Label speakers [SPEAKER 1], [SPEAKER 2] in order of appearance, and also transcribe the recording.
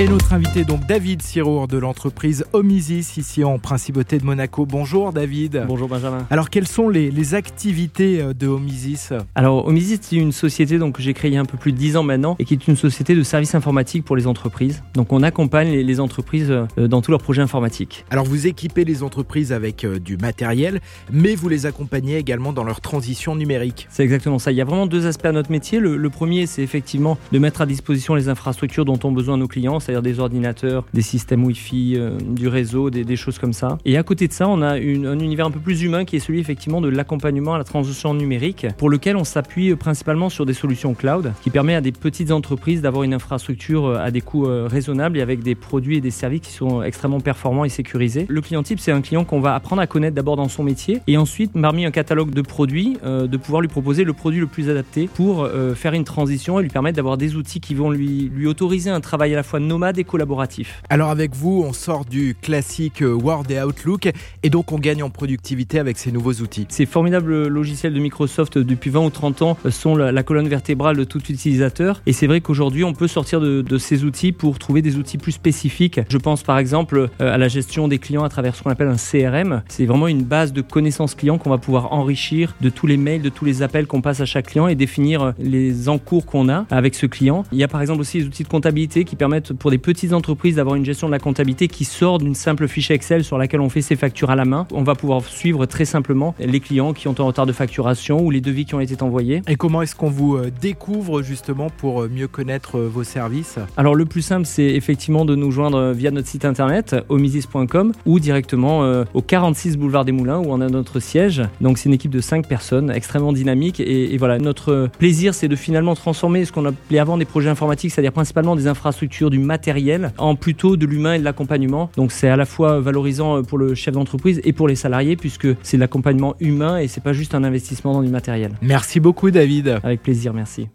[SPEAKER 1] Et notre invité donc David Sirour de l'entreprise Omisis ici en Principauté de Monaco. Bonjour David.
[SPEAKER 2] Bonjour Benjamin.
[SPEAKER 1] Alors quelles sont les, activités euh, de Omisis?
[SPEAKER 2] Alors Omisis c'est une société donc, que j'ai créée il y a un peu plus de 10 ans maintenant et qui est une société de services informatiques pour les entreprises. Donc on accompagne les, entreprises euh, dans tous leurs projets informatiques.
[SPEAKER 1] Alors vous équipez les entreprises avec euh, du matériel mais vous les accompagnez également dans leur transition numérique.
[SPEAKER 2] C'est exactement ça. Il y a vraiment deux aspects à notre métier. Le, le premier c'est effectivement de mettre à disposition les infrastructures dont ont besoin nos clients c'est-à-dire des ordinateurs, des systèmes Wi-Fi, euh, du réseau, des, choses comme ça. Et à côté de ça, on a un univers un peu plus humain qui est celui effectivement de l'accompagnement à la transition numérique, pour lequel on s'appuie principalement sur des solutions cloud, qui permet à des petites entreprises d'avoir une infrastructure euh, à des coûts euh, raisonnables et avec des produits et des services qui sont extrêmement performants et sécurisés. Le client type, c'est un client qu'on va apprendre à connaître d'abord dans son métier, et ensuite, parmi un catalogue de produits, de pouvoir lui proposer le produit le plus adapté pour faire une transition et lui permettre d'avoir des outils qui vont lui, lui autoriser un travail à la fois nomade et collaboratif.
[SPEAKER 1] Alors avec vous, on sort du classique euh, Word et Outlook et donc on gagne en productivité avec ces nouveaux outils.
[SPEAKER 2] Ces formidables logiciels de Microsoft euh, depuis 20 ou 30 ans euh, sont la, colonne vertébrale de tout utilisateur et c'est vrai qu'aujourd'hui on peut sortir de, ces outils pour trouver des outils plus spécifiques. Je pense par exemple à la gestion des clients à travers ce qu'on appelle un CRM. C'est vraiment une base de connaissances clients qu'on va pouvoir enrichir de tous les mails, de tous les appels qu'on passe à chaque client et définir les encours qu'on a avec ce client. Il y a par exemple aussi les outils de comptabilité qui permettent pour des petites entreprises d'avoir une gestion de la comptabilité qui sort d'une simple fiche Excel sur laquelle on fait ses factures à la main. On va pouvoir suivre très simplement les clients qui ont un retard de facturation ou les devis qui ont été envoyés.
[SPEAKER 1] Et comment est-ce qu'on vous euh, découvre justement pour euh, mieux connaître euh, vos services?
[SPEAKER 2] Alors le plus simple c'est effectivement de nous joindre via notre site internet omisis.com ou directement au 46 boulevard des Moulins où on a notre siège. Donc c'est une équipe de 5 personnes extrêmement dynamique et, et voilà notre plaisir c'est de finalement transformer ce qu'on appelait avant des projets informatiques, c'est-à-dire principalement des infrastructures, du matériel en plutôt de l'humain et de l'accompagnement. Donc c'est à la fois valorisant pour le chef d'entreprise et pour les salariés puisque c'est l'accompagnement humain et c'est pas juste un investissement dans du matériel.
[SPEAKER 1] Merci beaucoup David.
[SPEAKER 2] Avec plaisir, merci.